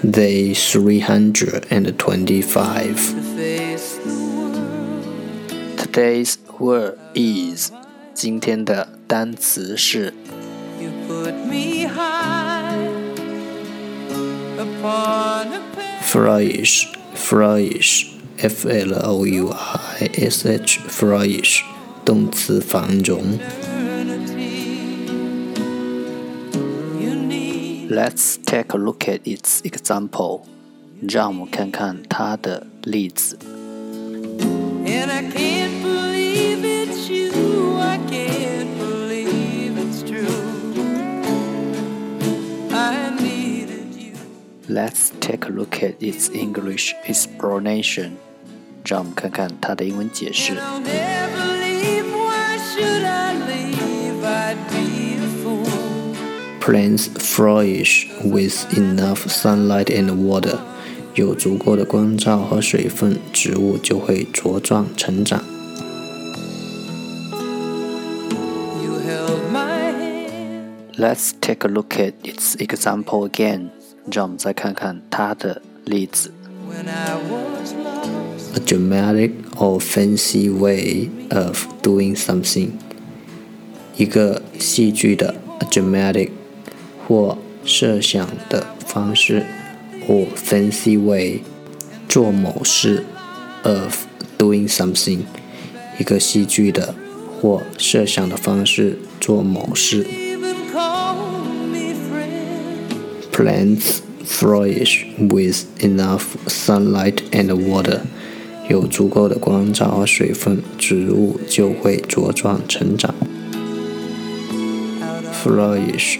me strength to stand Day three hundred and twenty-five. to face the world. Today's word is 今天的单词是 You put me high upon a flourish flourish f l o u i s h flourish 动词繁荣。 Let's take a look at its example. 让我们看看它的例子。 And I can't believe it's you. I can't believe it's true. I needed you. Let's take a look at its English explanation. 让我们看看它的英文解释 And。I'll never Plants flourish with enough sunlight and water. 有足够的光照和水分，植物就会茁壮成长。 You held my hand. Let's take a look at its example again. 让我们再看看它的例子。 When I was lost, A dramatic or fancy way of doing something. 一个戏剧的 a dramatic 或设想的方式或 fancy way 做某事 of doing something. 一个戏剧的或设想的方式做某事。Plants flourish with enough sunlight and water. 有足够的光照和水分，植物就会茁壮成长。Flourish